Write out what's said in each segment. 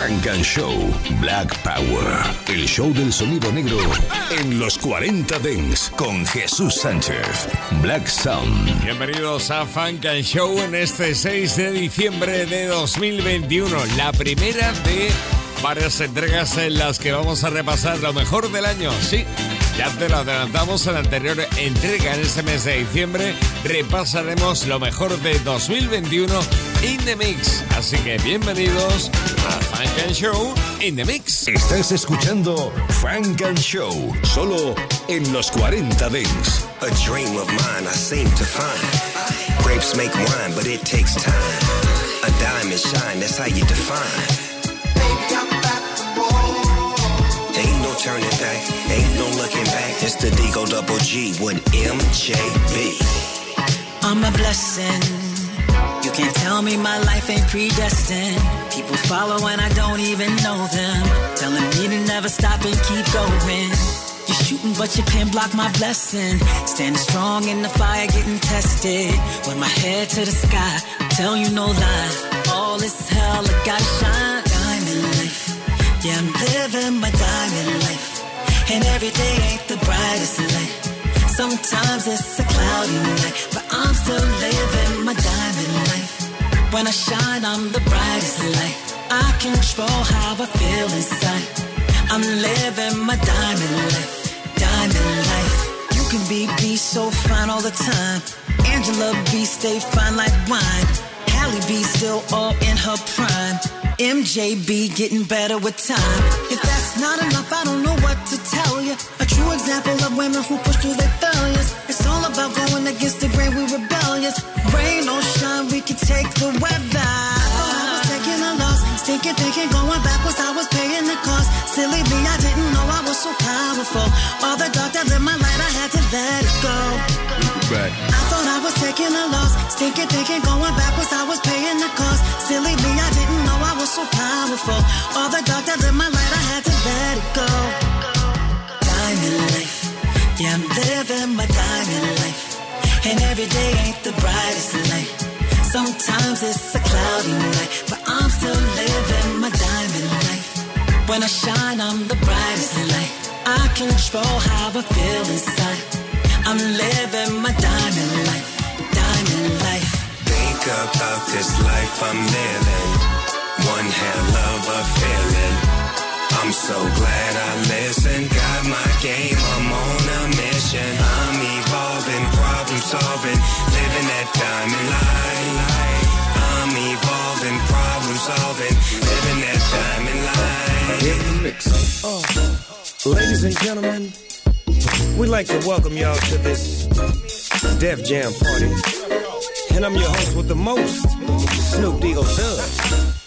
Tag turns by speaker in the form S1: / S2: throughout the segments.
S1: Funk and Show Black Power. El show del sonido negro en los 40 Dents con Jesús Sánchez. Black Sound.
S2: Bienvenidos a Funk and Show en este 6 de diciembre de 2021. La primera de varias entregas en las que vamos a repasar lo mejor del año. Sí, ya te lo adelantamos en la anterior entrega en este mes de diciembre. Repasaremos lo mejor de 2021 in the mix. Así que bienvenidos a Funk and Show in the mix.
S1: Estás escuchando Funk and Show solo en los 40 Dents.
S3: A dream of mine I seem to find. Grapes make wine, but it takes time. A diamond shine, that's how you define. Ain't no turning back, ain't no looking back. It's the Digo Double G with MJB.
S4: I'm a blessing. You can't tell me my life ain't predestined. People follow and I don't even know them. Telling me to never stop and keep going. You're shooting, but you can't block my blessing. Standing strong in the fire, getting tested. With my head to the sky, tell you no lie. All is hell, I gotta shine. Diamond life. Yeah, I'm living my diamond life. And every day ain't the brightest light. Sometimes it's a cloudy night, but I'm still living my diamond life. When I shine, I'm the brightest light. I control how I feel inside. I'm living my diamond life, diamond life. You can be be so fine all the time. Angela B stay fine like wine. Halle B still all in her prime. MJB getting better with time. If that's not enough, I don't know what you. A true example of women who push through their failures. It's all about going against the grain, we rebellious. Rain or shine, we can take the weather. I was taking a loss, stinking, thinking, going backwards, I was paying the cost. Silly me, I didn't know I was so powerful. All the dark that lit my light, I had to let it go. I thought I was taking a loss, stinking, thinking, going backwards, I was paying the cost. Silly me, I didn't know I was so powerful. All the dark that lit my light, day ain't the brightest light. Sometimes it's a cloudy night, but I'm still living my diamond life. When I shine, I'm the brightest light. I control how I feel inside. I'm living my diamond life, diamond life.
S3: Think about this life I'm living. One hell of a feeling. I'm so glad I listened. Got my game, I'm on a mission. I'm evolving, problem solving, living that diamond life. I'm evolving, problem solving, living that diamond life.
S5: Oh, ladies and gentlemen, we'd like to welcome y'all to this Def Jam party. And I'm your host with the most, Snoop Eagle Dub.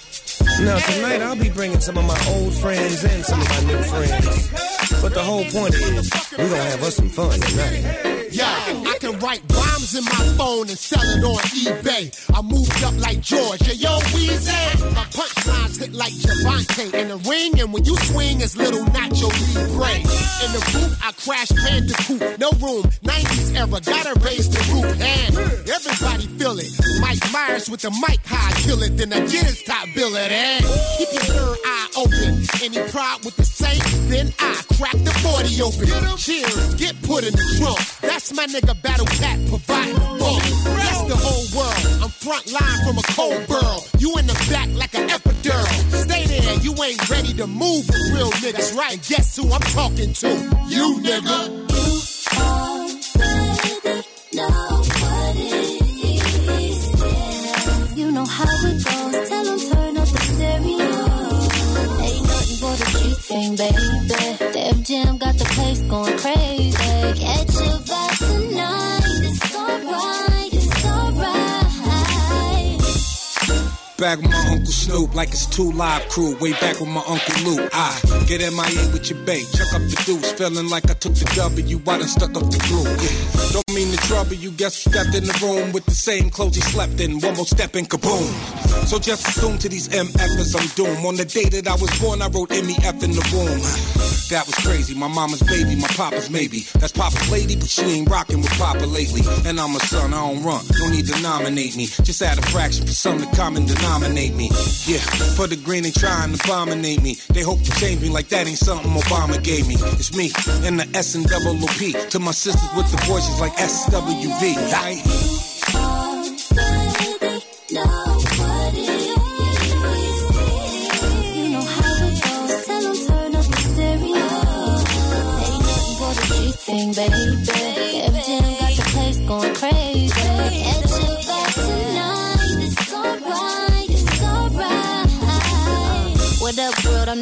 S5: Now tonight I'll be bringing some of my old friends and some of my new friends. But the whole point is, we're gonna have us some fun tonight.
S6: Yeah, I can write rhymes in my phone and sell it on eBay. I moved up like George. Yeah, yo, Weezy. My punchlines hit like Gervonta in the ring, and when you swing, it's little Nacho Libre. In the booth, I crash Bandicoot. No room, 90s era, gotta raise the roof. And everybody feel it. Mike Myers with the mic high, kill it. Then I get his top billet. And keep your third eye open. Any pride with the same, then I crack the 40 open. Cheers, get put in the trunk. That's my nigga Battle Cat providing the bump. That's the whole world. I'm front line from a cold burl. You in the back like an epidural. You ain't ready to move real niggas, right? And Guess who I'm talking to? You nigga.
S7: You know how it goes. Tell 'em turn up the stereo. Ain't nothing but a G thing, baby. Def Jam got the place going crazy. Catch your vibe
S8: back with my Uncle Snoop like it's two live crew. Way back with my Uncle Luke. I get MIA with your bae, chuck up the deuce. Feeling like I took the W, I done stuck up the glue. Yeah. Don't mean to trouble you, guess who stepped in the room with the same clothes he slept in. One more step and kaboom. So just assume to these MFers I'm doomed. On the day that I was born, I wrote MEF in the womb. That was crazy. My mama's baby, my papa's maybe. That's Papa's lady, but she ain't rocking with Papa lately. And I'm a son, I don't run. No need to nominate me. Just add a fraction for some to common denominate me. Yeah, for the green, they trying to abominate me. They hope to change me like that ain't something Obama gave me. It's me and the S and double. To my sisters with the voices like SWV. Right?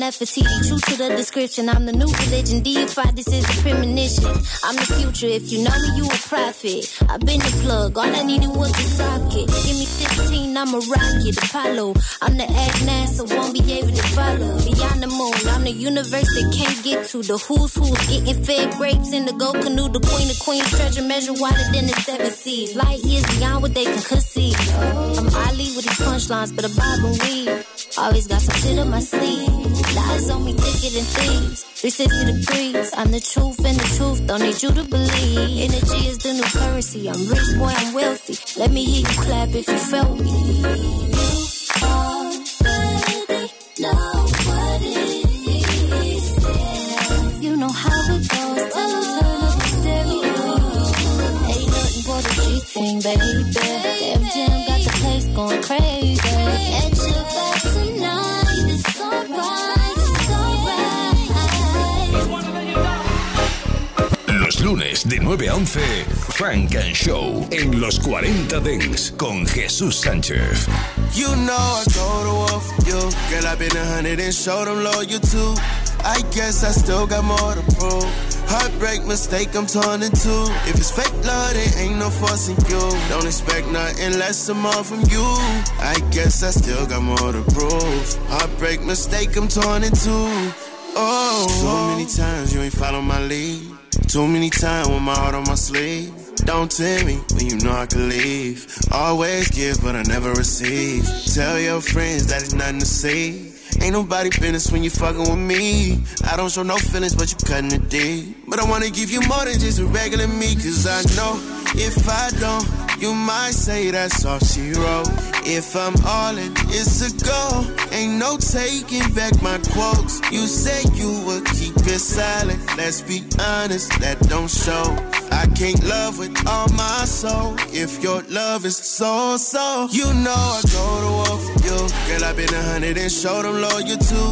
S7: Nefertiti. True to the description. I'm the new religion. Deified. This is a premonition. I'm the future. If you know me, you a prophet. I've been the plug. All I needed was a socket. Give me 15, I'm a rocket. Apollo. I'm the egg NASA. Won't be able to follow. Beyond the moon. I'm the universe that can't get to. The who's who's getting fed grapes in the gold canoe. The queen of queens. Treasure measure wider than the seven seas. Light years beyond what they can conceive. I'm Ali with these punchlines, but a bob and weave. Always got some shit up my sleeve. Lies on me thicker than thieves. 360 degrees. I'm the truth and the truth. Don't need you to believe. Energy is the new currency. I'm rich, boy, I'm wealthy. Let me hear you clap if you felt me. You already know what it is. You know how it goes. Tell 'em turn the stereo. Thing, baby. Def Jam got the place going crazy.
S9: Lunes de 9 a 11, Funk and Show en los 40 Dance con Jesús Sánchez.
S10: You know I go to war for you. Girl, I've been a hundred and showed them too. I guess I still got more to prove. Heartbreak mistake, I'm torn in two. If it's fake love, there ain't no forcing you. Don't expect nothing less or more from you. I guess I still got more to prove. Heartbreak mistake, I'm torn in two. Oh, so many times you ain't follow my lead. Too many times with my heart on my sleeve. Don't tell me when you know I can leave. Always give, but I never receive. Tell your friends that it's nothing to see. Ain't nobody business when you fucking with me. I don't show no feelings, but you cutting it deep. But I wanna give you more than just a regular me, cause I know if I don't, you might say that's all she wrote. If I'm all in, it's a go. Ain't no taking back my quotes. You said you would keep it silent. Let's be honest, that don't show. I can't love with all my soul if your love is so so. You know I go to war for you, girl. I've been a hundred and showed them loyal too.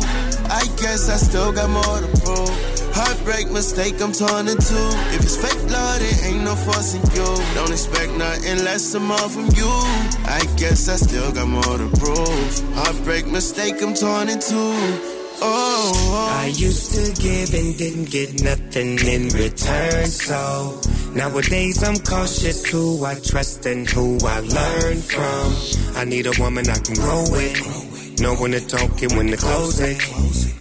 S10: I guess I still got more to prove. Heartbreak mistake, I'm torn in two. If it's fake love, it ain't no forcing you. Don't expect nothing less or more from you. I guess I still got more to prove. Heartbreak mistake, I'm torn in two. Oh,
S3: I used to give and didn't get nothing in return, so nowadays I'm cautious who I trust and who I learn from. I need a woman I can grow with, know when to talk and when to close it.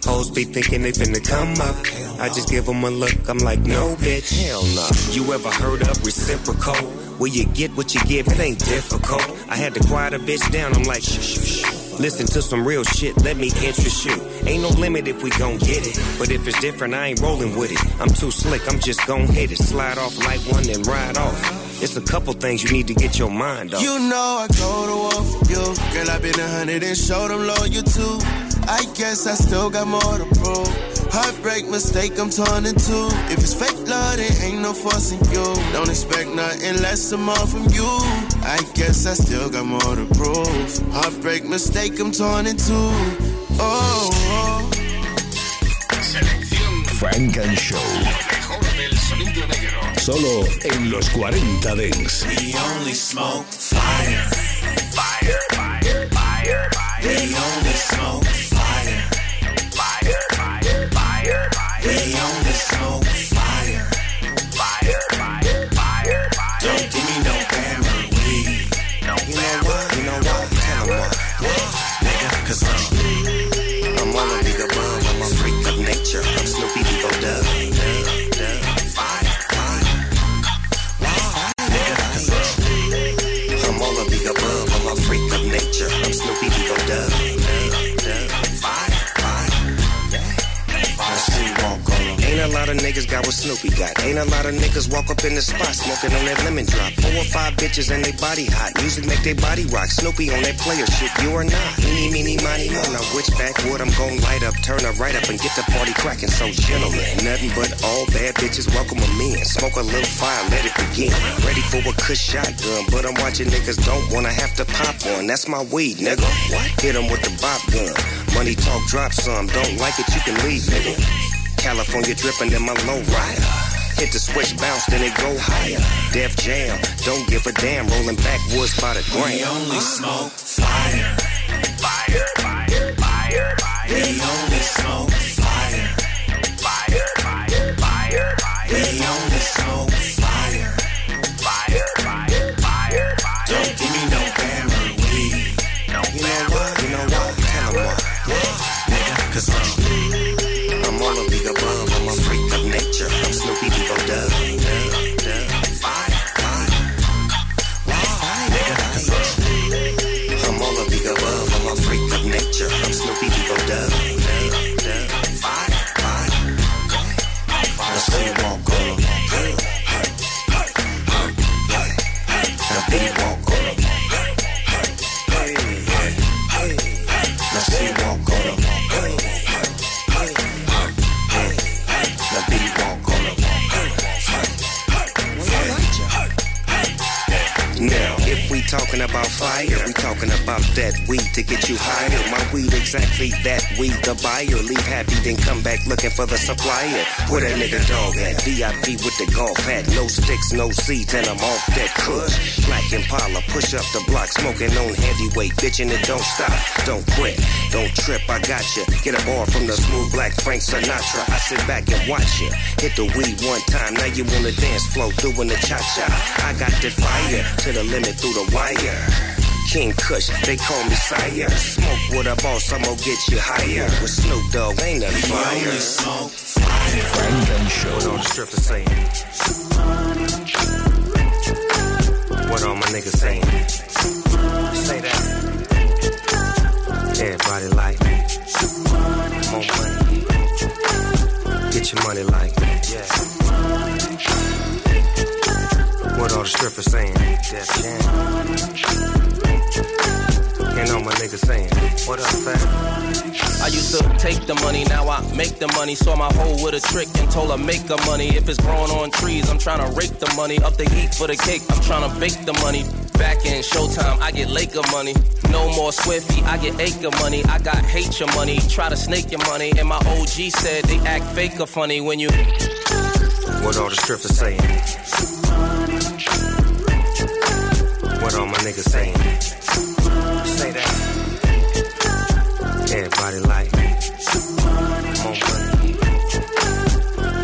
S3: Hoes be thinking they finna come up. I just give them a look, I'm like, no, bitch, hell no. You ever heard of reciprocal? Where you get what you give, it ain't difficult. I had to quiet a bitch down, I'm like, shh, shh, shh. Listen to some real shit, let me interest you. Ain't no limit if we gon' get it. But if it's different, I ain't rolling with it. I'm too slick, I'm just gon' hit it. Slide off like one and ride off. It's a couple things you need to get your mind off.
S10: You know I go to war for you. Girl, I've been a hundred and showed them loyal too. I guess I still got more to prove. Heartbreak mistake, I'm torn in two. If it's fake love, there ain't no forcing you. Don't expect nothing less or more from you. I guess I still got more to prove. Heartbreak mistake, I'm torn in two. Oh, oh.
S9: Funk and Show.
S2: Mejor del sonido negro.
S9: Solo en los 40 Dance.
S11: We only smoke fire. Fire, fire, fire, fire. We only smoke fire. Fire. We only
S3: Snoopy got. Ain't a lot of niggas walk up in the spot smoking on that lemon drop. Four or five bitches and they body hot. Music make they body rock. Snoopy on that player shit, you are not. Meeny, meeny, miny, mo. Now which backwood I'm gon' light up, turn her right up and get the party cracking. So gentlemen, nothing but all bad bitches welcome them in. Smoke a little fire, let it begin. Ready for a cush shotgun, but I'm watching niggas don't wanna have to pop one. That's my weed, nigga. What? Hit 'em with the bop gun. Money talk, drop some. Don't like it, you can leave, nigga. California dripping in my low rider. Hit the switch, bounce, then it go higher. Def Jam, don't give a damn. Rolling backwoods by the gram.
S11: We only smoke fire. Fire, fire, fire, fire. We only smoke fire. Fire, fire, fire, fire. We only smoke fire.
S3: Looking for the supplier. Where that nigga dog at? VIP with the golf hat. No sticks, no seeds, and I'm off that kush. Black Impala, push up the block, smoking on heavyweight. Bitchin' it don't stop, don't quit, don't trip, I got you. Get a bar from the smooth black Frank Sinatra. I sit back and watch you. Hit the weed one time, now you on the dance floor doing the cha-cha. I got the fire to the limit through the wire. King Kush, they call me sire. Smoke with a boss, I'm gonna get you higher. With Snoop Dogg, ain't nothing fire.
S11: smoke fire.
S9: Funk and Show.
S3: What all the strippers saying? What all my niggas saying? Say that. Everybody like more money. Get your money like yeah. What all the strippers saying? Def Jam. And all my niggas saying, what up, fam?
S12: I used to take the money, now I make the money. Saw my hoe with a trick and told her make the money. If it's growing on trees, I'm trying to rake the money. Up the heat for the cake, I'm trying to bake the money. Back in Showtime, I get Laker money. No more Swifty, I get acre money. I got hate your money, try to snake your money. And my OG said they act fake or funny when you.
S3: What all the strippers saying? What all my niggas saying? Like.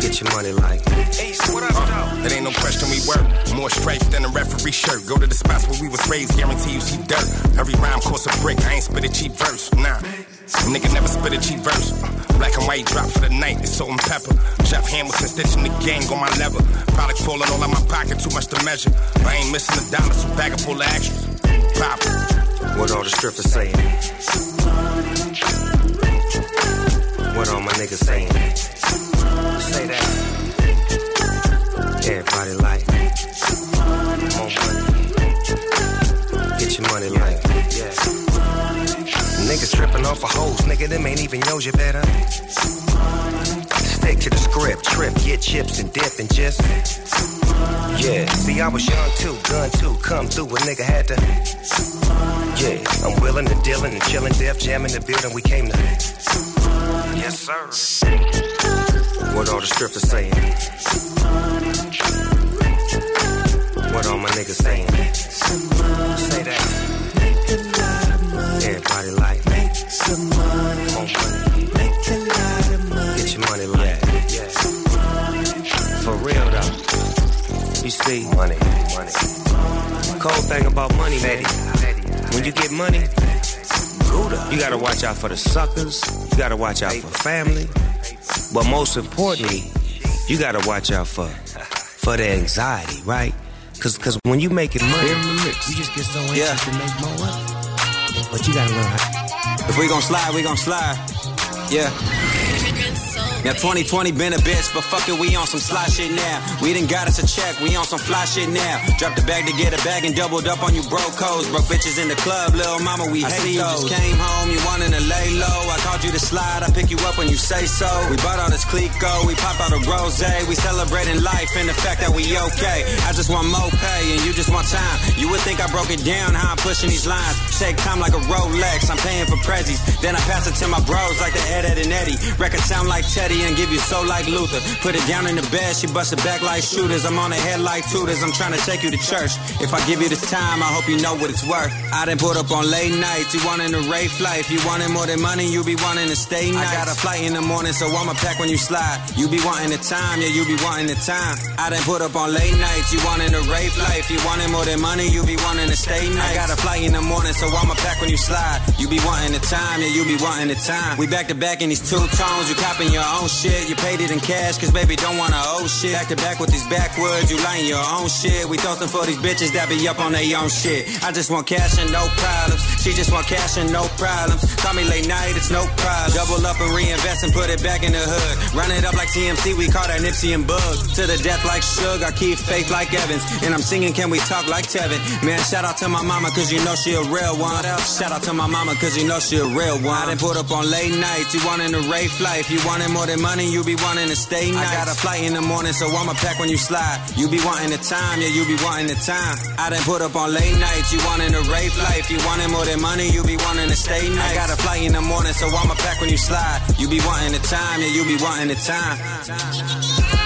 S3: Get your money like.
S13: Uh, it ain't no question we work. More stripes than a referee shirt. Go to the spots where we was raised, guarantee you see dirt. Every rhyme costs a brick. I ain't spit a cheap verse, nah. Nigga never spit a cheap verse. Black and white drop for the night, it's salt and pepper. Jeff Hamilton stitching the gang on my lever. Product falling all out my pocket, too much to measure. I ain't missing a dollar, so bag it full of extras. Pop.
S3: What all the strippers saying? What all my niggas saying? Say that. Everybody like more money. Get your money like yeah. Niggas trippin' off of hoes, nigga, them ain't even yours, you better. Stick to the script, trip, get chips and dip and just. Yeah, see, I was young too, gun too, come through, a nigga had to. Yeah, I'm willing and dealing and chilling, Def Jam in the building, we came to. Yes, sir. What all the strippers saying? What all my niggas saying? Say that. Everybody like more money. You see, money, money. Cold thing about money, man. When you get money, you gotta watch out for the suckers. You gotta watch out for family. But most importantly, you gotta watch out for for the anxiety, right? Cause, cause when you making money, you just get so anxious
S14: Yeah.
S3: to make more money. But you gotta learn how.
S14: If we gon' slide, we gon' slide. Yeah. Now 2020 been a bitch, but fuck it, we on some sly shit now. We done got us a check, we on some fly shit now. Drop the bag to get a bag and doubled up on you broke codes. Broke bitches in the club, little mama, we I hate see you just came home, you wanted to lay low. I called you to slide, I pick you up when you say so. We bought all this Clicquot, we pop out a rose. We celebrating life and the fact that we okay. I just want more pay and you just want time. You would think I broke it down, how I'm pushing these lines. Take time like a Rolex, I'm paying for prezzies. Then I pass it to my bros like the Ed, Ed, and Eddie. Record sound like Teddy and give you soul like Luther. Put it down in the bed, she bust it back like shooters. I'm on the head like tutors, I'm trying to take you to church. If I give you this time, I hope you know what it's worth. I done put up on late nights, you wanting a flight. If you wanted more than money, you be wanting to stay nice. I got a flight in the morning, so I'ma pack when you slide. You be wanting the time, yeah, you be wanting the time. I done put up on late nights, you wanting a rate life. If you wanted more than money, you be wanting to stay nice. I got a flight in the morning, so I'ma pack when you slide. You be wanting the time, yeah, you be wanting the time. We back to back in these two tones, you copping your own shit. You paid it in cash, cause baby don't wanna owe shit. Back to back with these backwoods, you lying your own shit. We toasting for these bitches that be up on their own shit. I just want cash and no problems. She just want cash and no problems. Call me late night, it's no problem. Double up and reinvest and put it back in the hood. Run it up like TMC, we call that Nipsey and Bug. To the death like Suge, I keep faith like Evans. And I'm singing, can we talk like Tevin? Man, shout out to my mama, cause you know she a real one. Shout out to my mama, cause you know she a real one. I done put up on late nights, you wanting a flight. If you wanted more than money, you be wanting to stay nice. I got a flight in the morning, so I'ma pack when you slide. You be wanting the time, yeah, you be wanting the time. I done put up on late nights, you wanting a flight. If you wanted more than money, you be wanting to stay nice. I got a flight in the morning, so I'ma pack when you slide. You be wanting the time, yeah, you be wanting the time.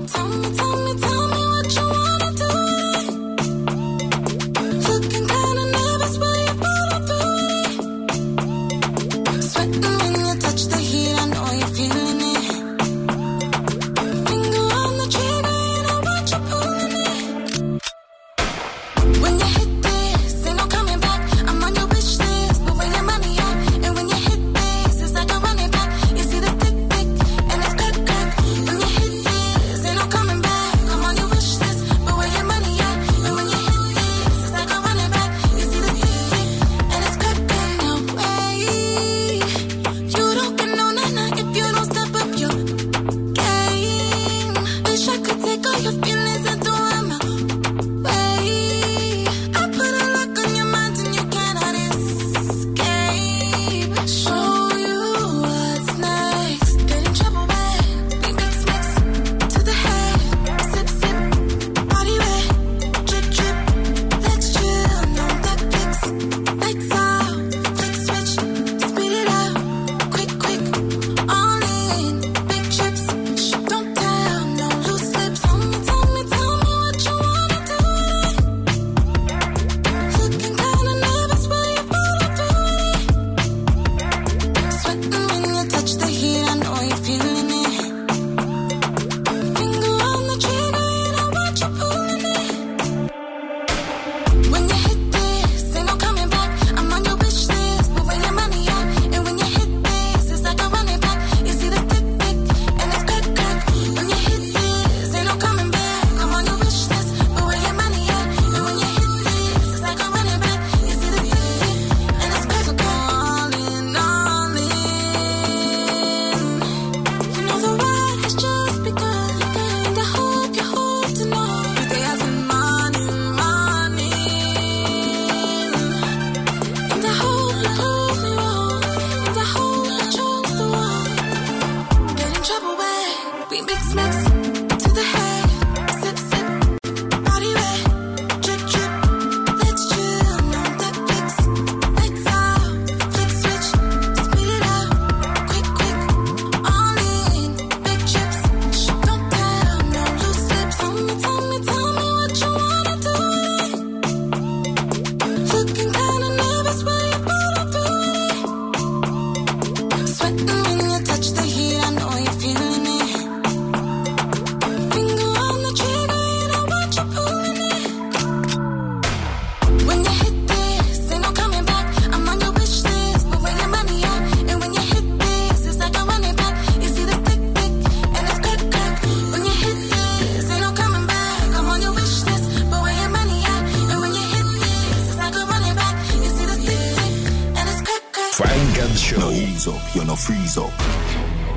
S15: No freeze up.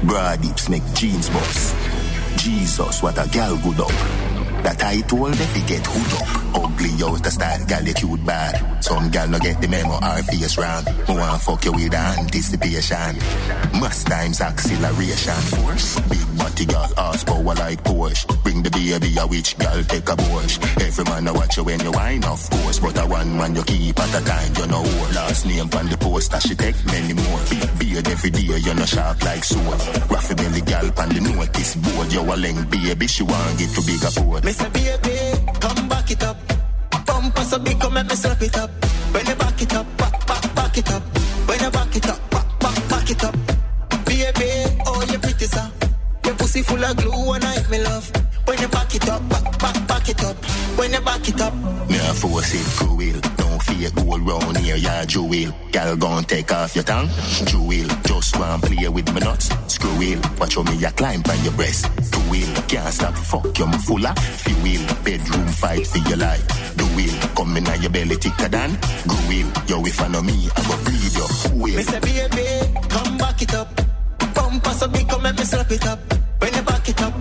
S15: Broad hips make jeans bust. Jesus, what a gal good up. That I told if he get hood up. Ugly out the style, gal you cute bad. Some gal no get the memo, our face round. Who want fuck you with anticipation. Must times acceleration. Force. Big body girl, ass power like Porsche. Bring the baby, a witch gal, take a Porsche. Every man a watch you when you wine, of course. But a one man you keep at a time, you know Last name on the poster, she take many more. Big beard every day, you know sharp like sword. Raffy belly gal on the notice board. You a leng baby, she want get to bigger board
S16: say, baby, come back it up. Bumper so big, come let me slap it up. When you back it up, back, back, back it up. When you back it up, back, back, back it up. Baby, oh, you pretty, sir. Your pussy full of glue and I me love. When you back it up, back, back, back it up. When you back it up.
S15: Me a force it, cruel fake gold round here, yeah, jewel. Gal gon' take off your tongue, jewel. Just one play with my nuts, screw wheel. Watch how me ya climb by your breast, two wheel. Can't stop, fuck you, me full of fuel. Bedroom fight for your life, do wheel. Come in your belly thicker than glue wheel. Yo, if I know me, I go breathe you, who will?
S16: Me say, baby, come back it up. Bumper so big, come let me slap it up. When you back it up,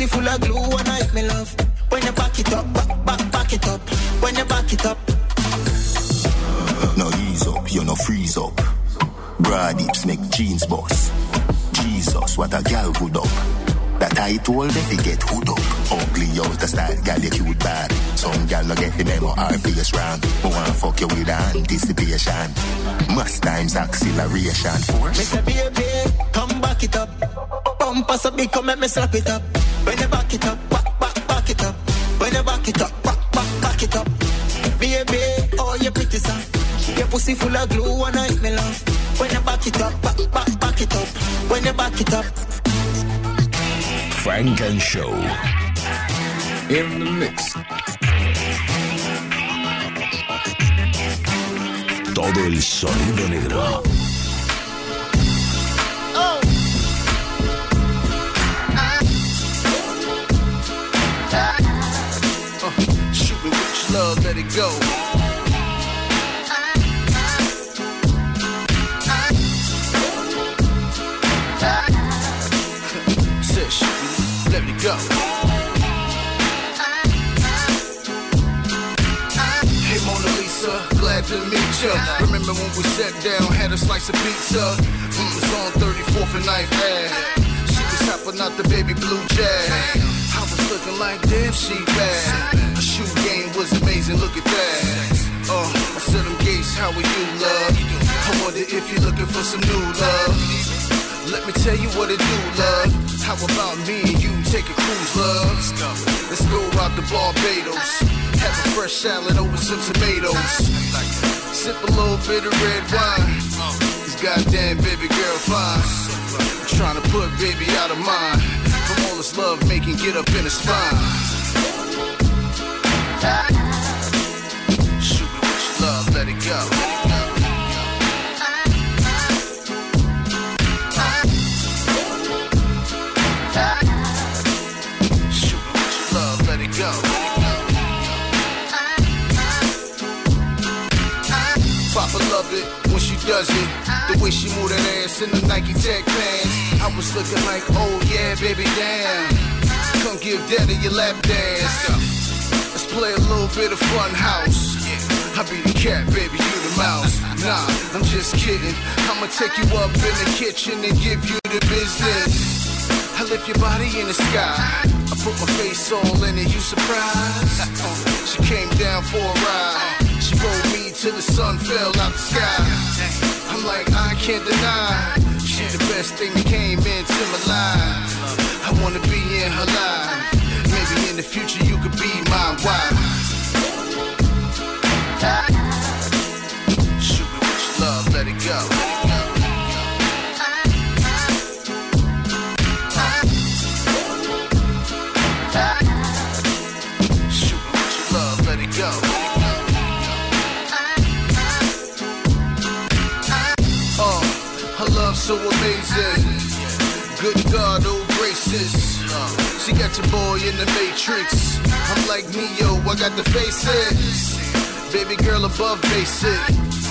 S16: pussy full of glue and I me love. When you back it up, back, back, back it up. When you back it up.
S15: No ease up, you no freeze up. Broad hips make jeans boss. Jesus, what a gal good up. That I told if he get hood up. Ugly out the style, gal you cute bad. Some gal no get the memo, our face round. Who wanna fuck you with anticipation. Must times acceleration force.
S16: Mr. Baby, come back it up. Bumper so big, come let me slap it up. When back it up, back, back, it up. When back it up, back, it up. Glue I back it up, back, back, it up. When back it up.
S1: Funk and Show. In the mix. Todo el sonido negro.
S11: Love, let it go. Let me go. Hey Mona Lisa, glad to meet ya. Remember when we sat down, had a slice of pizza? We was on 34th and 9th Ave. She was hopping out the baby blue jag. I was looking like damn she bad shoe game was amazing, look at that. Uh, I said I'm Gates, how are you, love? I wonder if you're looking for some new love. Let me tell you what it do, love. How about me and you take a cruise, love? Let's go out to Barbados. Have a fresh salad over some tomatoes. Sip a little bit of red wine. This goddamn baby girl fine. Trying to put baby out of mind. From all this love making, get up in the spine. Shoot me with your love, let it go. Shoot me with your love, let it go. Papa it when she does it. The way she that ass in the Nike Tech pants. I was looking like, oh yeah, baby, damn. Come give daddy your lap dance play a little bit of fun house. I be the cat, baby, you the mouse. Nah, I'm just kidding. I'ma take you up in the kitchen and give you the business. I lift your body in the sky. I put my face all in it, you surprised? She came down for a ride. She rolled me till the sun fell out the sky. I'm like, I can't deny. She the best thing that came into my life. I wanna be in her life. Maybe in the future you could be my wife. Shoot me with your love, let it go. Shoot me with your love, let it go. Uh, her love so amazing. Good God, oh gracious. She got your boy in the matrix. I'm like Neo, I got the face it. Baby girl above basic.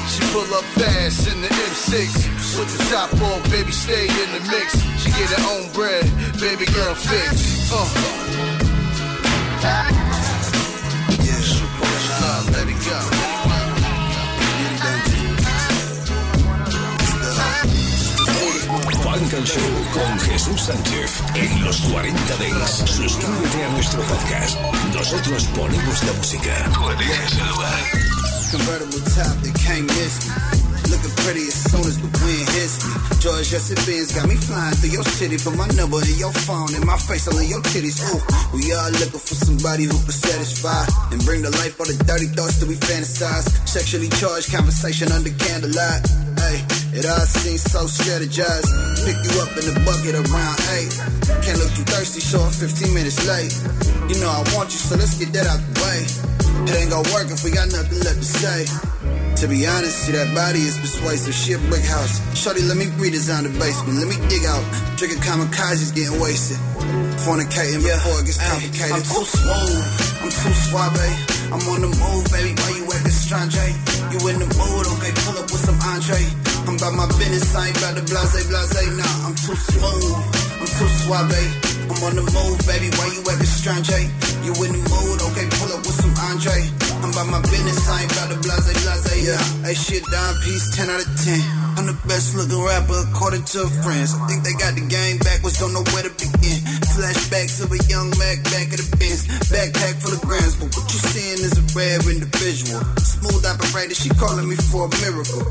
S11: She pull up fast in the M6 with the top off, baby stay in the mix. She get her own bread, baby girl fix. Uh. Yeah, let it go.
S1: Funk Show con Jesús Sánchez en los 40 Dance. Suscríbete a nuestro podcast. Nosotros ponemos la música. Tú eliges el lugar.
S17: Convertible top, they can't miss me. Looking pretty as soon as the wind hits me. George Jesse Benz got me flying through your city. Put my number in your phone and my face all in your titties. Ooh, we all looking for somebody who can satisfy and bring to life all the dirty thoughts that we fantasize. Sexually charged conversation under candlelight. Hey, it all seems so strategized. Pick you up in the bucket around 8. Can't look too thirsty, show up 15 minutes late. You know I want you, so let's get that out the way. It ain't gonna work if we got nothing left to say. To be honest, see that body is persuasive. She a brick house. Shorty, let me redesign the basement. Let me dig out. Drinking kamikazes, getting wasted. Fornicating yeah. before it gets complicated. I'm too smooth. I'm too suave. I'm on the move, baby. Why you acting strange? You in the mood? Okay, pull up with some Andre. I'm about my business. I ain't about the blase, blase. Nah, I'm too smooth. I'm too suave. I'm on the move, baby. Why you acting strange? Hey? You in the mood? Okay, pull up with some Andre. I'm about my business, I ain't about the blase, blase, yeah. Hey, shit, dime piece, 10 out of 10. I'm the best looking rapper according to friends. I think they got the game backwards, don't know where to begin. Flashbacks of a young Mac back of the Benz. Backpack full of grams, but what you seeing is a rare individual. Smooth operator, she calling me for a miracle.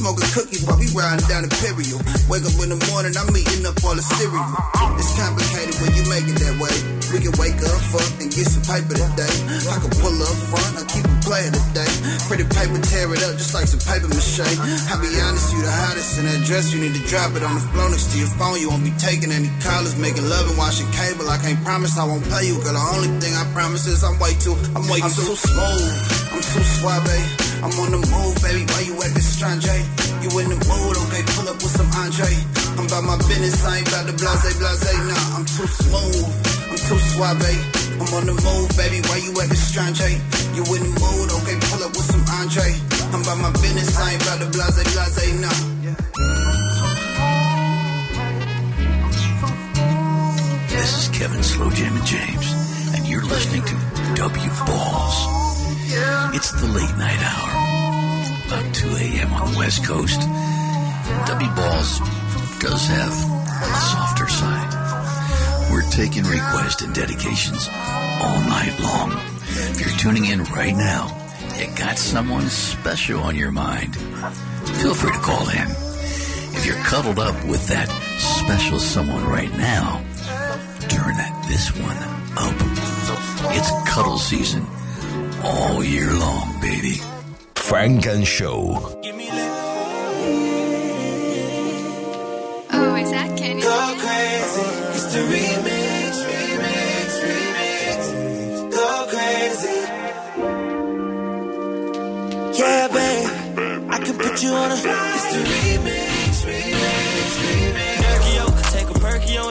S17: Smoking cookies while we riding down Imperial. Wake up in the morning, I'm eating up all the cereal. It's complicated when you make it that way. We can wake up, fuck, and get some paper today. I can pull up front, I keep it playing today. Pretty paper, tear it up just like some paper mache. I'll be honest, you the hottest in that dress. You need to drop it on the floor next to your phone. You won't be taking any callers, making love and watching cable. I can't promise I won't pay you, girl. The only thing I promise is I'm way too, I'm way I'm too smooth, I'm too suave. I'm on the move, baby. Why you acting strange? You in the mood? Okay, pull up with some Andre. I'm about my business. I ain't about the blase, blase. Nah, I'm too smooth. I'm too suave. I'm on the move, baby. Why you acting strange? You in the mood? Okay, pull up with some Andre. I'm about my business. I ain't about the blase, blase. Nah.
S18: This is Kevin Slow Jam and James, and you're listening to W Balls. It's the late night hour, about 2 a.m. on the West Coast. W Balls does have a softer side. We're taking requests and dedications all night long. If you're tuning in right now, you got someone special on your mind, feel free to call in. If you're cuddled up with that special someone right now, turn this one up. It's cuddle season all year long, baby.
S1: Funk and Show.
S19: Oh, is that Kenny?
S20: Go crazy. It's the remix, remix, remix. Go crazy. Yeah, babe. I can put you on a. It's the remix, remix,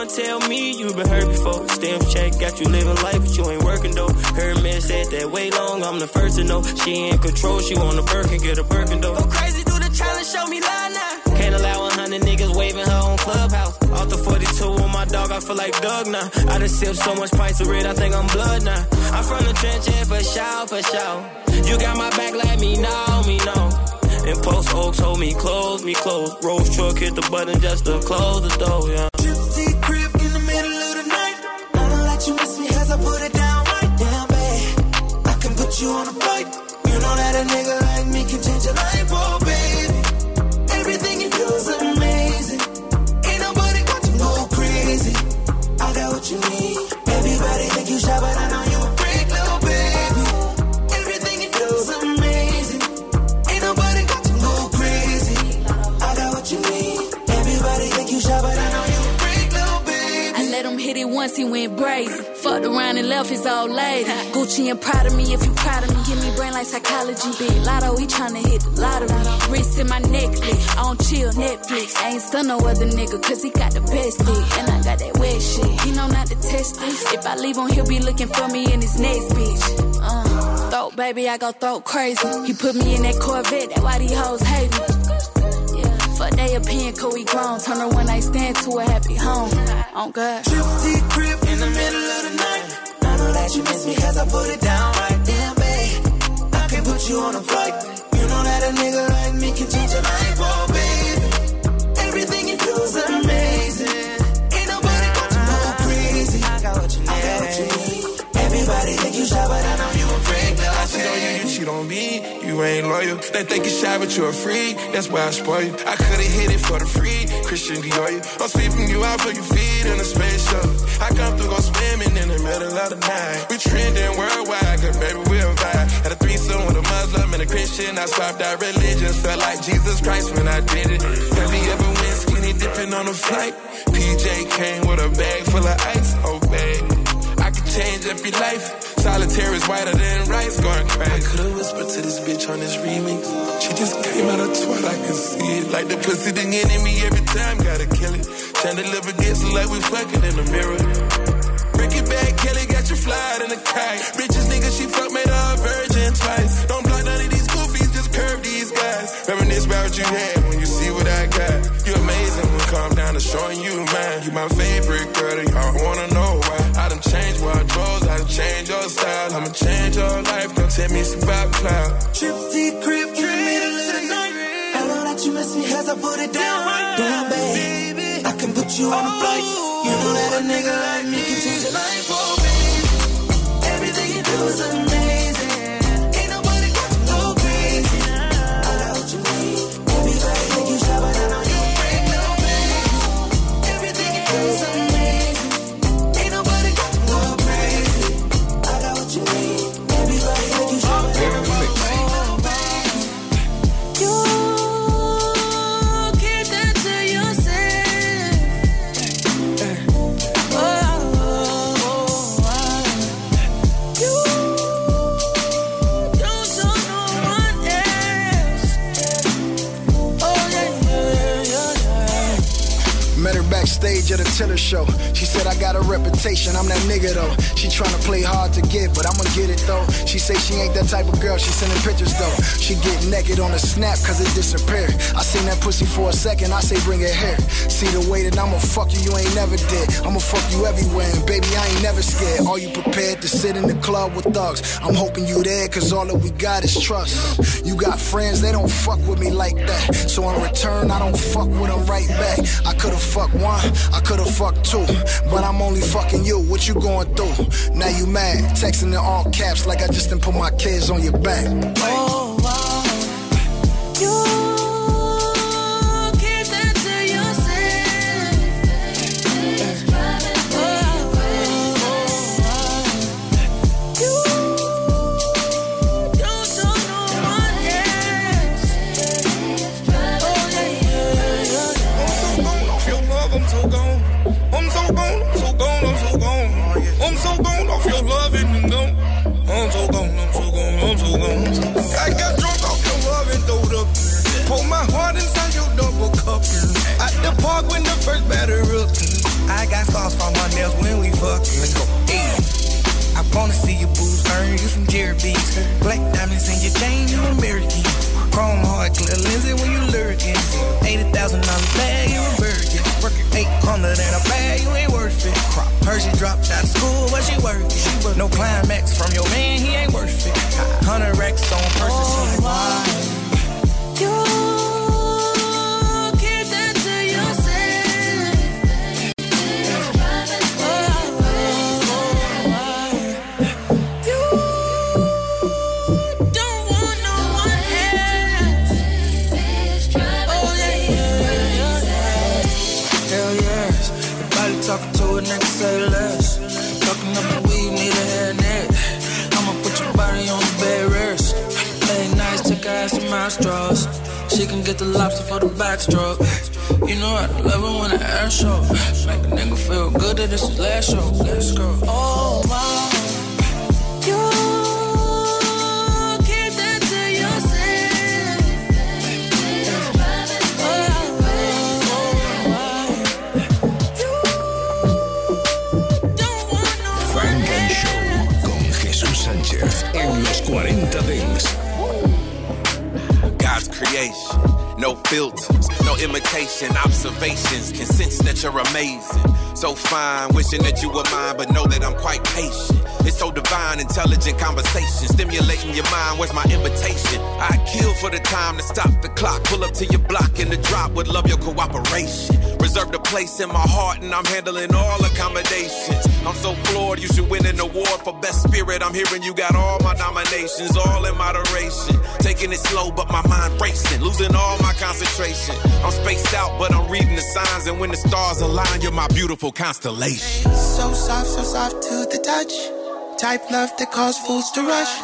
S21: And tell me you been hurt before. Stem check, got you living life, but you ain't working though. Her man said that way long, I'm the first to know. She in control, she want a Birkin, get a Birkin though. Go crazy, do the challenge, show me line now. Can't allow a hundred niggas waving her on clubhouse. Off the 42 on my dog, I feel like Doug now. I done sipped so much pints of red, I think I'm blood now. I'm from the trench, yeah, for sure, for sure. You got my back, let me know, me know. And post oaks hold me close, me close. Rose truck hit the button just to close the door,
S22: no other nigga, cause he got the best dick. And I got that wet shit. He know not to test this. If I leave him, he'll be looking for me in his next bitch. Uh, throat, baby, I go throat crazy. He put me in that Corvette, that why these hoes hate me. Yeah, fuck they opinion, cause we grown. Turn a one night stand to a happy home. On God.
S23: Trip deep crib in the middle of the night. I know that you miss me cause I put it down right Damn, babe. I can put you on a flight. You know that a nigga like me can change your life, oh, shy, but I know you a freak. Now I
S24: cheat on you, you cheat on me. You ain't loyal. They think you shy, but you're a freak. That's why I spoil you. I could've hit it for the free. Christian Dior, you. I'm sweeping you out for your feet in a space shuttle. I come through, go swimming in the middle of the night. We trending worldwide, cause baby, we'll vibe. Had a threesome with a Muslim and a Christian. I swapped out religions. Felt like Jesus Christ when I did it. Have you ever went skinny dipping on a flight? PJ came with a bag full of ice. Oh, babe. Change your life. Solitaire is whiter than rice, going crazy. I could've whispered to this bitch on this remix. She just came out of twat, I can see it. Like the pussy the enemy every time, gotta kill it. Chandelier gets like we fucking in the mirror. Break it back, Kelly got you flying in a kite. Bitches nigga, she fuck made her a virgin twice. Don't block none of these goofies, just curve these guys. Reminisce about what you had when you see what I got. Amazing when down to showing you mine. You my favorite girl, and y'all wanna know why. I done changed wardrobes, I done changed your style. I'ma change your life, don't tell me it's about cloud.
S23: In the middle of the night. I know that you miss me cause I put it down Damn, babe. I can put you on a flight. You know that a nigga like me can change your life, oh, baby. Everything you do is amazing.
S25: Backstage at a Tiller show. She said I got a reputation, I'm that nigga though. She tryna play hard to get, but I'ma get it though. She say she ain't that type of girl, she sending pictures though. She get naked on a snap cause it disappeared. I seen that pussy for a second, I say bring it here. See the way that I'ma fuck you, you ain't never did. I'ma fuck you everywhere, and baby, I ain't never scared. Are you prepared to sit in the club with thugs? I'm hoping you there, cause all that we got is trust. You got friends, they don't fuck with me like that. So in return, I don't fuck with them right back. I could've fucked one, I could've fucked two, but I'm only fucking you. What you going through? Now you mad, texting in all caps like I just didn't put my kids on your back.
S23: Oh. You
S24: I got scars from my nails when we fuck. Let's go. Hey. I wanna see your boobs turn, you from Jerry Beats. Black diamonds in your chain, you American. Chrome hard, clear lenses when you lurking. $80,000 bag, you a virgin. Working 800 and a bag, you ain't worth it. Crop. Hershey dropped out of school, but she working. No climax from your man, he ain't worth it. 100 racks on purses, she oh, why?
S23: You
S24: Straws. She can get the lobster for the backstroke.
S23: You know I love it when the air show. Make a nigga feel good that this is last show. Let's go. Oh my.
S26: No filters, no imitation, observations can sense that you're amazing. So fine, wishing that you were mine, but know that I'm quite patient. It's so divine, intelligent conversation, stimulating your mind. Where's my invitation? I kill for the time to stop the clock. Pull up to your block in the drop, would love your cooperation. Reserved a place in my heart, and I'm handling all accommodations. I'm so floored, you should win an award for best spirit. I'm hearing you got all my nominations, all in moderation. Taking it slow, but my mind racing, losing all my concentration. I'm spaced out, but I'm reading the signs, and when the stars align, you're my beautiful constellation.
S27: So soft, so soft to the touch. Type love that cause fools to rush.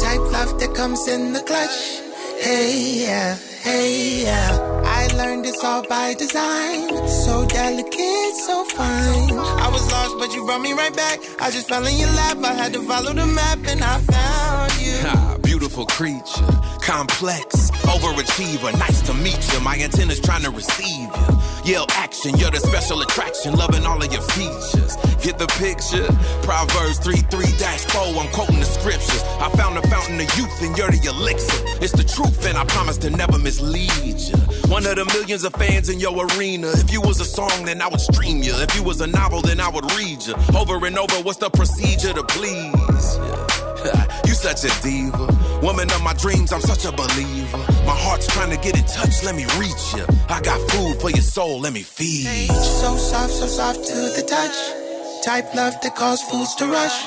S27: Type love that comes in the clutch. Hey, yeah, hey, yeah. Learned it's all by design. So delicate, so fine. I was lost, but you brought me right back. I just fell in your lap. I had to follow the map, and I found you.
S26: Beautiful creature, complex, overachiever. Nice to meet you. My antenna's trying to receive you. Yell action, you're the special attraction, loving all of your features. Get the picture? Proverbs 3 3 4, I'm quoting the scriptures. I found the fountain of youth, and you're the elixir. It's the truth, and I promise to never mislead you. One of the millions of fans in your arena. If you was a song, then I would stream you. If you was a novel, then I would read you. Over and over, what's the procedure to please? Yeah. You such a diva. Woman of my dreams, I'm such a believer. My heart's trying to get in touch, let me reach you. I got food for your soul, let me feed you.
S27: So soft, so soft to the touch. Type love that cause fools to rush.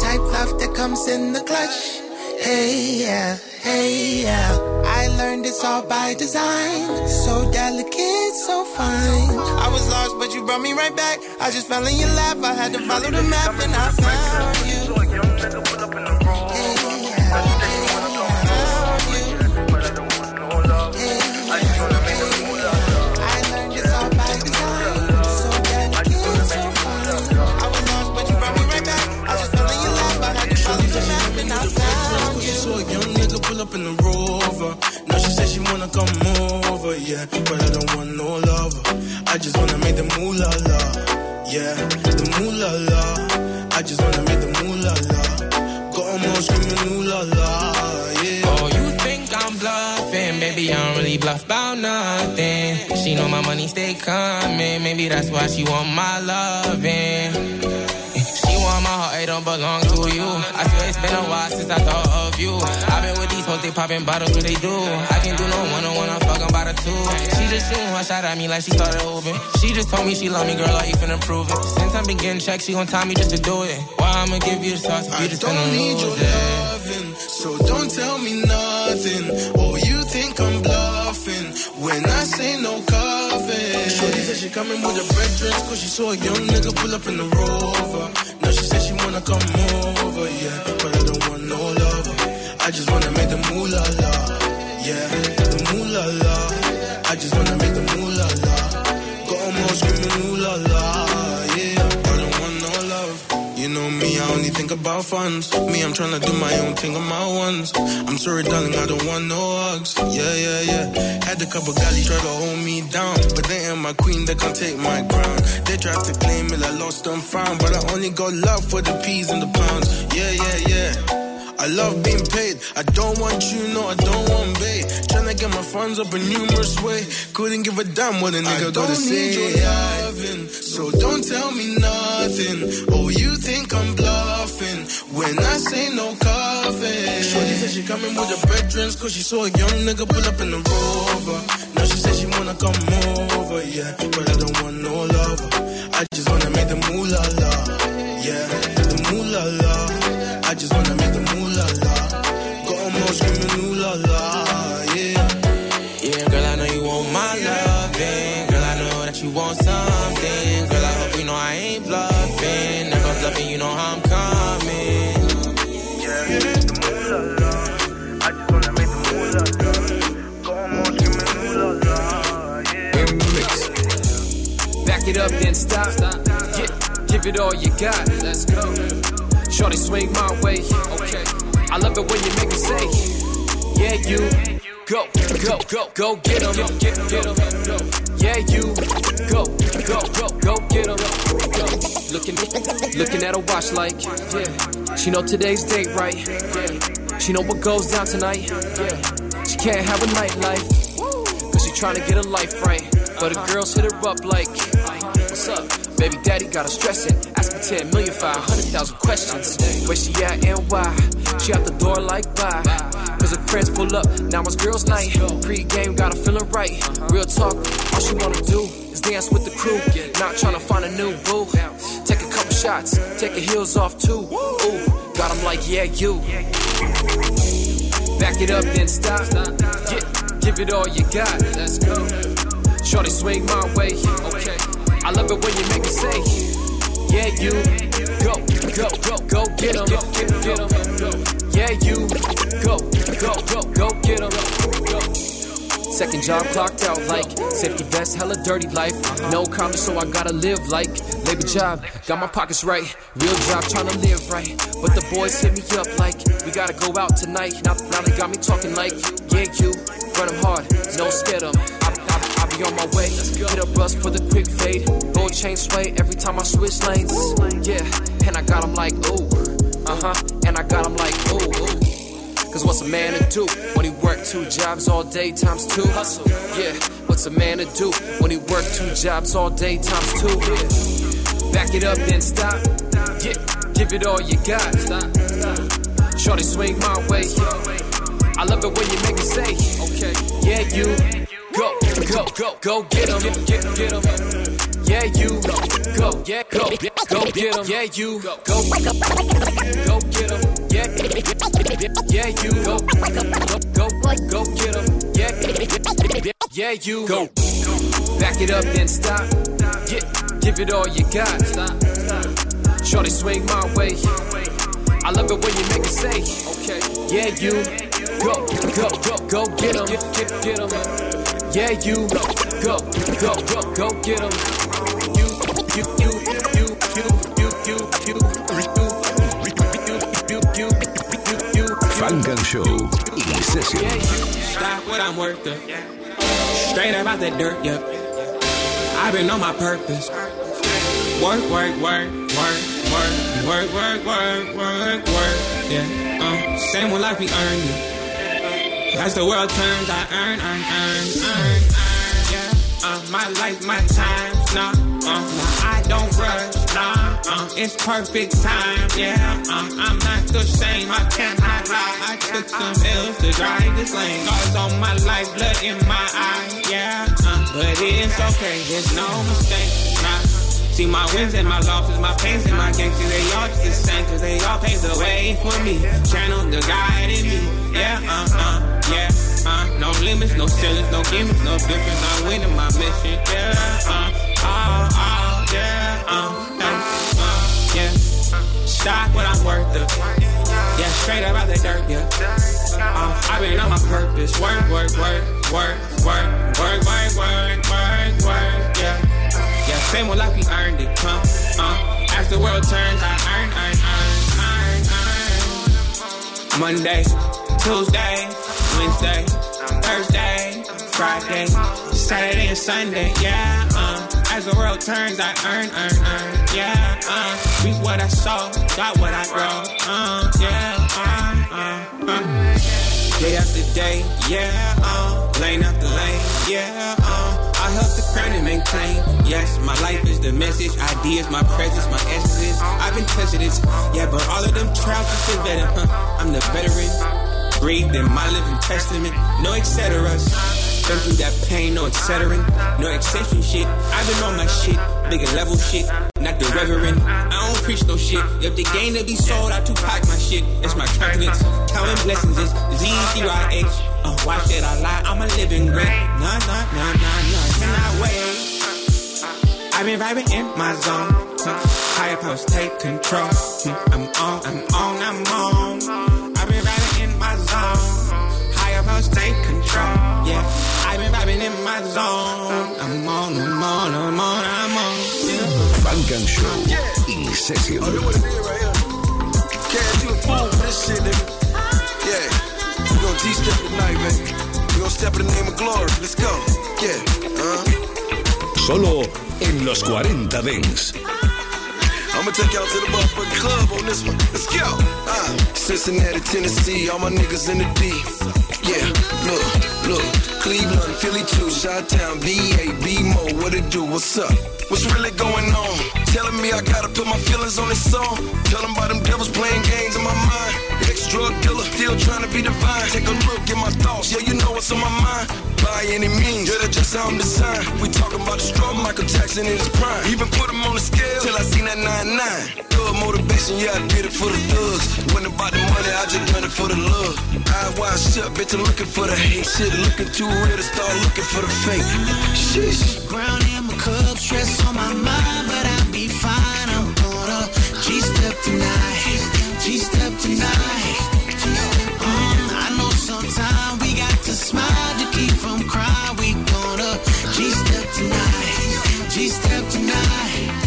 S27: Type love that comes in the clutch. Hey, yeah, hey, yeah. I learned it's all by design. So delicate, so fine. I was lost, but you brought me right back. I just fell in your lap. I had to follow the map, and I found you.
S10: Up in the rover. Now she said she wanna come over, yeah. But I don't want no lover. I just wanna make the moolah la, yeah. The moolah la. I just wanna make the moolah la. Got 'em all screaming ooh la la, yeah.
S28: Oh, you think I'm bluffing? Baby, I don't really bluff about nothing. She know my money stay coming. Maybe that's why she want my loving. She want my heart, it don't belong to you. I swear it's been a while since I thought of you. I've been with these hoes, they popping bottles, what they do. I can do no one on one, I'm fucking by the two. She just shooting one shot at me like she started hooping. She just told me she love me, girl, I you finna prove it. Since I've been getting checks, she gon' time me just to do it. Why I'ma give you the sauce if you just
S10: need
S28: lose
S10: your
S28: it?
S10: loving, so don't tell me nothing. Oh, you think I'm bluffing when I say no coffee. Shorty said she coming with her brethren, cause she saw a young nigga pull up in the rover. Now she said she wanna come over, yeah. But I don't want no lover. I just wanna make the moolah la, yeah. The moolah la. I just wanna make the moolah la. Got 'em all screaming ooh la la, yeah. I don't want no love. You know me, I only think about funds. Me, I'm trying to do my own thing on my ones. I'm sorry, darling, I don't want no hugs. Yeah, yeah, yeah. Had a couple galley try to hold me down, but they ain't my queen, they can't take my crown. They tried to claim it, I lost and found, but I only got love for the peas and the pounds. Yeah, yeah, yeah. I love being paid. I don't want you, no, I don't want bait. Tryna get my funds up in numerous way. Couldn't give a damn what a nigga
S23: I
S10: gotta
S23: don't
S10: say.
S23: need your
S10: loving, so don't tell me nothing. Oh, you think I'm bluffing when I say no coffee. Shorty said she coming with her brethrens, cause she saw a young nigga pull up in the rover. Now she said she wanna come over, yeah. But I don't want no lover. I just wanna make the moolah la, yeah. The moolah la. I just wanna make screaming ooh la la, yeah.
S28: Yeah, girl, I know you want my loving. Girl, I know that you want something. Girl, I hope you know I ain't bluffing. Never bluffing, you know how I'm coming.
S10: Yeah, the moolah la. I just wanna make the moolah la. Got 'em all screaming ooh la la, yeah.
S1: En Mix
S29: Back it up, then stop. Yeah, give it all you got. Let's go. Shorty swing my way. Okay. I love it when you make me say, Yeah, you. Go, go, go, go get 'em. Get, get 'em. Yeah, you. Go, go, go, go get 'em. Go. Looking, looking at a watch like, yeah. She know today's date right. Yeah. She know what goes down tonight. Yeah. She can't have a nightlife. Cause she tryna get a life right. But the girls hit her up like, what's up? Baby daddy got her stressing. Asking 10 million for 100,000 questions. Where she at and why? She out the door like bye. Cause her friends pull up, now it's girls' night. Pre-game got her feeling right. Real talk, all she wanna do is dance with the crew. Not tryna find a new boo. Take a couple shots, take her heels off too. Ooh, got him like, yeah, you. Back it up, then stop. Yeah, give it all you got. Let's go. Shorty swing my way. Okay. I love it when you make me say, Yeah, you. Go, go, go, go get 'em. Get, get 'em. Yeah, you. Go, go, go, go get 'em. Second job clocked out like safety vest, hella dirty life. No comedy, so I gotta live like labor job. Got my pockets right, real job tryna live right. But the boys hit me up like we gotta go out tonight. Now, now they got me talking like yeah, you run 'em hard, no scared 'em. Be on my way, hit up Russ for the quick fade. Gold chain sway every time I switch lanes. Yeah, and I got 'em like ooh, uh huh, and I got 'em like ooh. ooh. Cause what's a man to do when he work two jobs all day times two? Hustle, yeah. What's a man to do when he work two jobs all day times two? Yeah. Back it up, then stop. Yeah, give it all you got. Shorty swing my way. I love it when you make me say, okay, yeah, you. Go, go, go, go get 'em. Get, get 'em. Yeah, you. Go, yeah, go, go get 'em. Yeah, you. Go, go, go get 'em. Yeah, yeah, you. Go, go, go, go get 'em. Yeah, yeah, you. Go. Back it up, then stop. Yeah, give it all you got. Shorty swing my way. I love it when you make me say, okay, yeah, you. Go, go, go, go get 'em. Get, get, get 'em. Yeah, you. Go, go, go, go get 'em. You, you, you, you, you, you, you, you, you, you, you, you,
S9: Funk and Show in session.
S30: Stop what I'm worth of. Straight up out the dirt, yep. I've been on my purpose. Work, work, work, work, work, work, work, work, work, work. Yeah, uh, same one life we earned it. As the world turns, I earn, earn, earn, earn, earn. Yeah, uh, my life, my time, nah, uh, nah, I don't rush, nah, uh, it's perfect time, yeah, uh, I'm not the same, I can't hide, I took some L's to drive this lane, scars on my life, blood in my eye, yeah, uh, but it's okay, there's no mistake, nah. See my wins and my losses, my pains and my gains, see they all just the same, cause they all pave the way for me. Channel the guide in me, yeah, uh, uh, uh, no limits, no ceilings, no gimmicks, no difference, I'm winning my mission, yeah, uh, oh, oh, yeah, uh, uh, yeah, stock what I'm worth of, yeah, straight up out the dirt, yeah, uh, I've been on my purpose, work, work, work, work, work, work, work, work, work, work, yeah. Yeah, same one like we earned it, huh? Uh, as the world turns, I earn, earn, earn, earn, earn. Monday, Tuesday, Wednesday, Thursday, Friday, Saturday and Sunday, yeah. Uh, as the world turns, I earn, earn, earn, yeah. Uh, reap what I sow, got what I grow, uh, yeah. Uh, uh, uh. Day after day, yeah. Uh, lane after lane, yeah. Uh, I help the crown and maintain. Yes, my life is the message. Ideas, my presence, my essence. I've been tested this. Yeah, but all of them trials just been better. Huh? I'm the veteran. Breathed in my living testament. No et ceteras. Been through that pain, no etc. No exception shit. I've been on my shit. Bigger level shit. Not the reverend. I don't preach no shit. If the game to be sold, I too Tupac my shit. It's my confidence. Counting blessings is Z-E-Y-H. Uh, watch that I lie, I'm a living great. Nah, nah, nah, nah, nah, cannot wait. I've been vibing in my zone. Higher powers take control. Hmm. I'm on, I'm on, I'm on. I've been Higher powers take control. Yeah, I've been vibing in my zone. I'm on, I'm on, I'm on, I'm on.
S9: Frank and Show in session.
S31: Oh, it is right here. Cash, you a fool for this shit, nigga. Yeah. We gon' G-step tonight, man. We gon' step in the name of glory. Let's go. Yeah. Uh-huh.
S9: Solo en los 40 Dents.
S31: I'ma take y'all to the motherfucking club on this one. Let's go. Uh, Cincinnati, Tennessee, all my niggas in the D. Yeah, look, look. Cleveland, Philly too, Chi-Town, VA, B-Mo, what it do? What's up? What's really going on? Telling me I gotta put my feelings on this song. Tell them about them devils playing games in my mind. Ex-drug dealer, still trying to be divine. Take a look at my thoughts, yeah, you know what's on my mind. By any means, yeah, that's just how I'm designed. We talking about the struggle, Michael Jackson in his prime. Even put him on the scale till I seen that 9-9. Thug motivation, yeah, I did it for the thugs. Wasn't about the money, I just done it for the love. Eyes wide shut, bitch, I'm looking for the hate. Shit, looking too real to start looking for the fake. Sheesh.
S23: Ground in my cup, stress on my mind, I'm gonna G-step tonight, G-step tonight. Mm, I know sometimes we got to smile to keep from crying. We gonna G-step tonight, G-step tonight.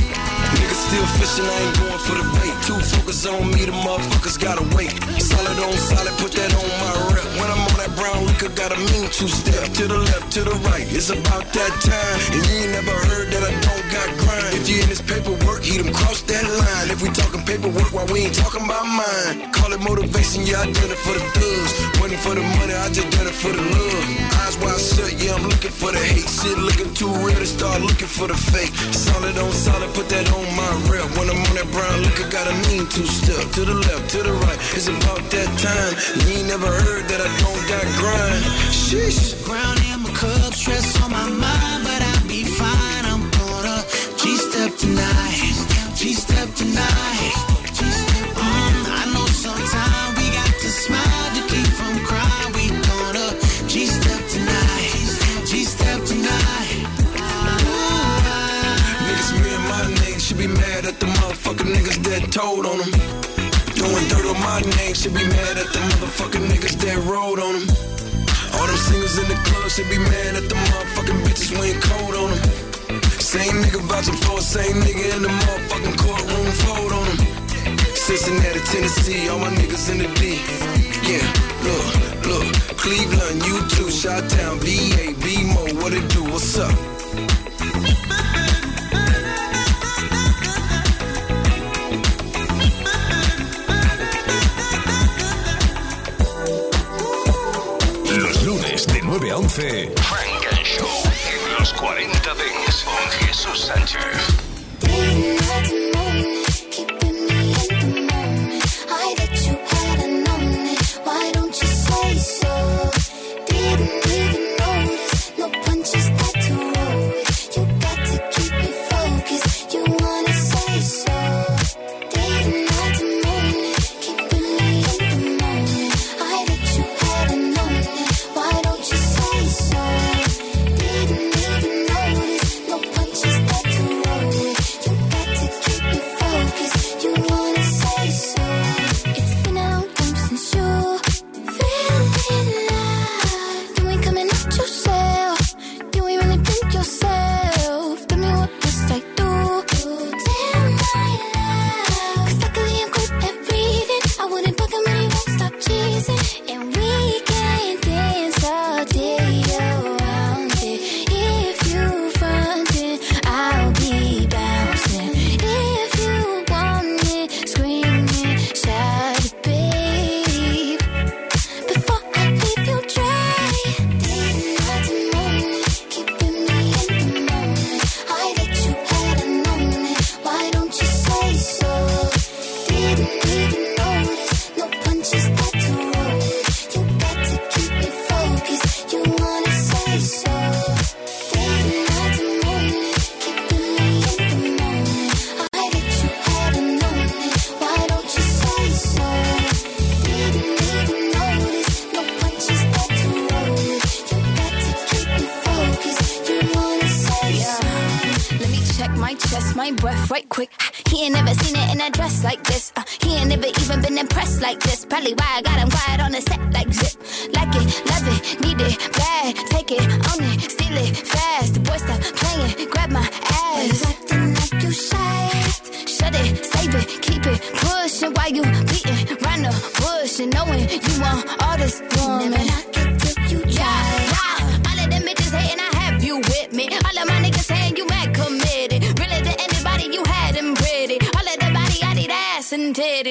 S31: Niggas still fishing, I ain't going for the bait. Too focused on me, the motherfuckers gotta wait. Solid on solid, put that on my rep. When I'm on that brown liquor, gotta mean two step. To the left, to the right, it's about that time. And you ain't never heard that I don't grind. If you in this paperwork, he done crossed that line. If we talking paperwork, why we ain't talking about mine? Call it motivation, yeah, I done it for the thugs. Money for the money, I just done it for the love. Eyes wide shut, yeah, I'm looking for the hate. Shit looking too real to start looking for the fake. Solid on solid, put that on my rep. When I'm on that brown liquor, got a mean two step. To the left, to the right, it's about that time. You ain't never heard that I don't got grind. Sheesh.
S23: Ground in my cup, stress on my mind, Tonight, G-step tonight. I know sometimes we got to smile to keep from crying. We tonight, G-step tonight.
S31: Niggas, me and my should be mad at the motherfucking niggas that told on them. Doing dirt on my name should be mad at the motherfucking niggas that rode on them. All them singers in the club should be mad at the motherfucking bitches we cold on them. Same nigga vouching for, same nigga in the motherfucking courtroom, fold on them. Cincinnati, Tennessee, all my niggas in the D. Yeah, look, look, Cleveland, you too, Chi-Town, VA, B-Mo, what it do, what's up?
S9: Los lunes de 9 a 11, Funk Show los 40 Dents con Jesús Sánchez.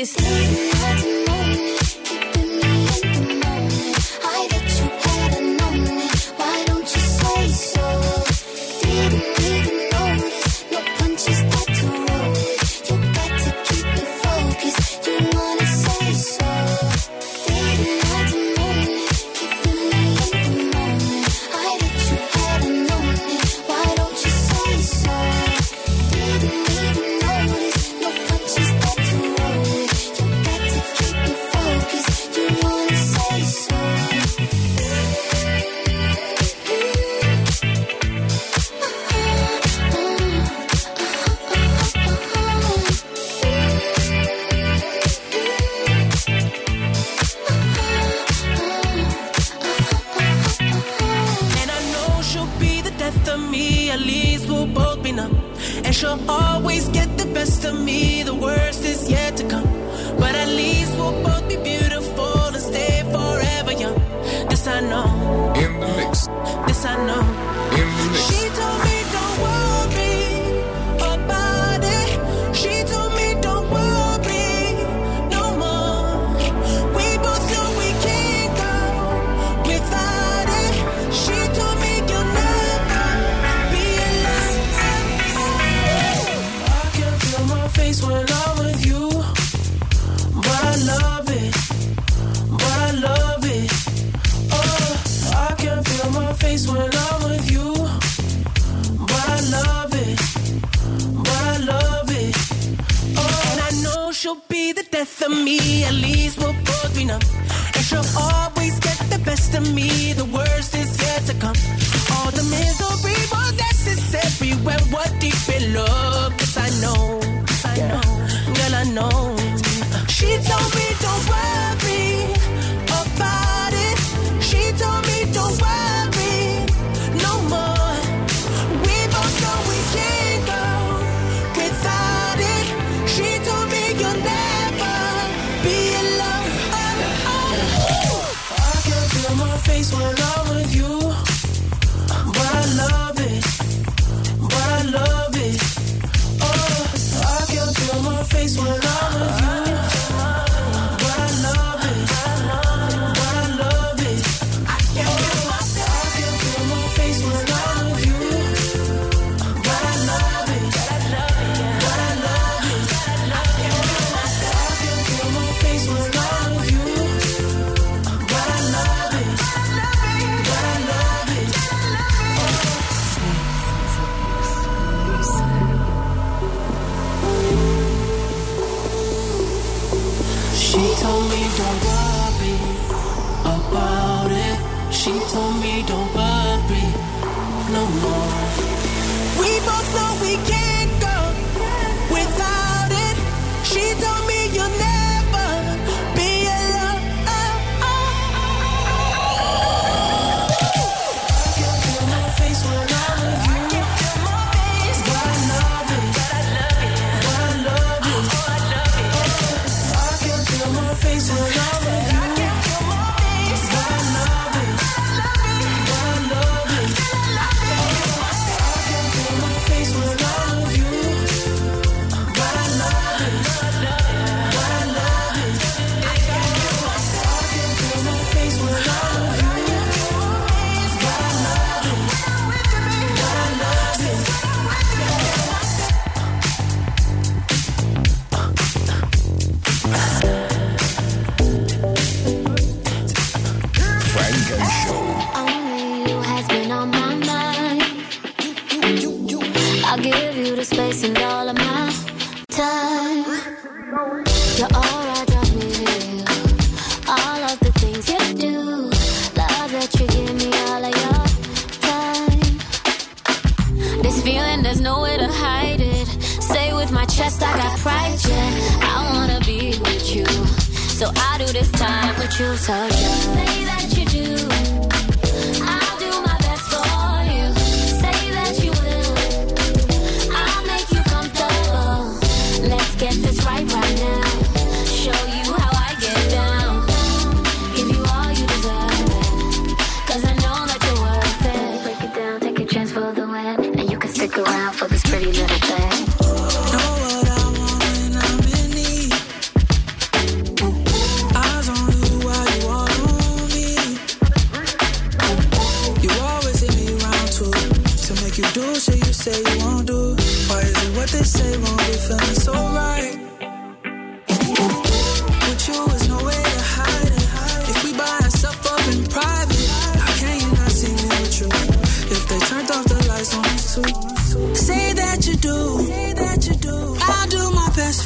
S23: stay death of me, at least we'll both be numb. And she'll always get the best of me, the worst is yet to come. All the misery was necessary, went what deep in love, cause I know.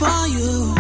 S32: For you.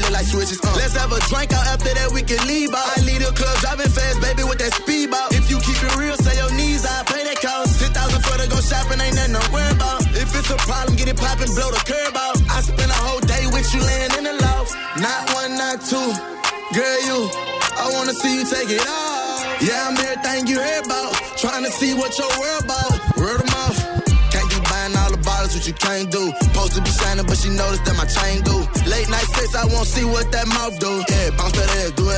S17: Look like switches. Uh. Let's have a drink out after that, we can leave out. I leave the club driving fast, baby, with that speed ball. If you keep it real, say your knees, I pay that cost. 10,000 for to go shopping, ain't nothing to worry about. If it's a problem, get it poppin', blow the curb out. I spend a whole day with you laying in the loft. Not one, not two. Girl, you, I wanna see you take it off. Yeah, I'm everything you heard about. Trying to see what your world can't do. Supposed to be shining, but she noticed that my chain do. Late night sex, I won't see what that mouth do. Yeah, bounce that ass, do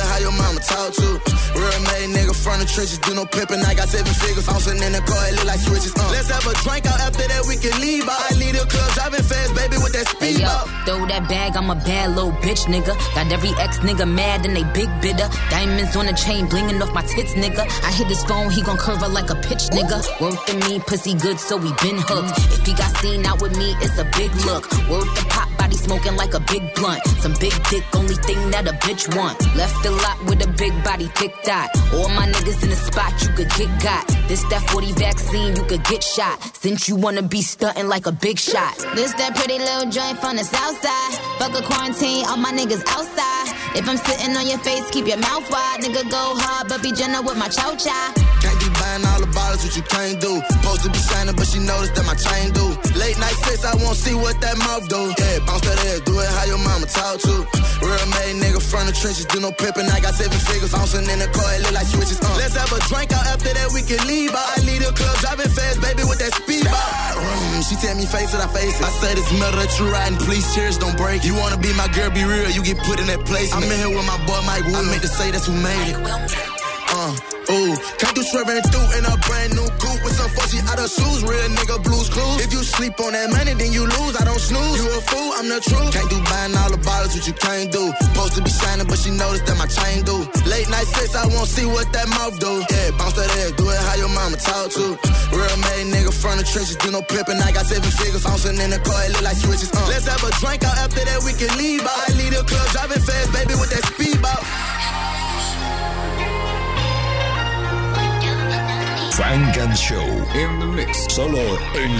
S17: trenches, do no pimping. I got seven figures, bouncing in the car, it look like switches. Uh. Let's have a drink out after that, we can leave out. I leave the club driving fast, baby, with that
S33: Hey
S17: speed
S33: yo,
S17: up.
S33: throw that bag, I'm a bad little bitch, nigga. Got every ex nigga mad and they big bidder. Diamonds on the chain, blinging off my tits, nigga. I hit his phone, he gon' curve her like a pitch, nigga. Worth the me, pussy good, so we been hooked. If he got seen out with me, it's a big look. Worth the pop, body smoking like a big blunt. Some big dick, only thing that a bitch want. Left the lot with a big body, thick dot. All my niggas in the spot, you could get got. This that 40 vaccine, you could get shot. Since you wanna be stunting like a big shot. This that pretty little joint from the south side. Fuck a quarantine, all my niggas outside. If I'm sitting on your face, keep your mouth wide. Nigga go hard, but be gentle with my chow chow.
S17: Buying all the bottles, what you can't do. Supposed to be shining, but she noticed that my chain do. Late night sex, I won't see what that mouth do. Yeah, bounce that ass, do it how your mama talk to. Real made nigga from the trenches, do no pimping. I got seven figures, bouncing in the car, it look like switches. Uh. Let's have a drink out after that, we can leave out. I leave the club driving fast, baby, with that speed ball. Mm, she tell me face it, I face it. I say this metal that you riding, please cheers, don't break. You wanna be my girl, be real, you get put in that place. I'm in here with my boy Mike Will. I meant to say that's who made it. Uh, ooh, can't do swerving through in a brand new coupe with some fuzzy out of shoes. Real nigga blues clues. If you sleep on that money, then you lose. I don't snooze. You a fool, I'm the truth. Can't do buying all the bottles, what you can't do. Supposed to be shining, but she noticed that my chain do. Late night sex, I won't see what that mouth do. Yeah, bounce that ass, do it how your mama talk to. Real made nigga from the trenches, do no pimping. I got seven figures, bouncing in the car, it look like switches. Uh. Let's have a drink out after that, we can leave out. I leave the club driving fast, baby, with that speed ball.
S9: Funk and Show.
S1: In the mix.
S9: Solo en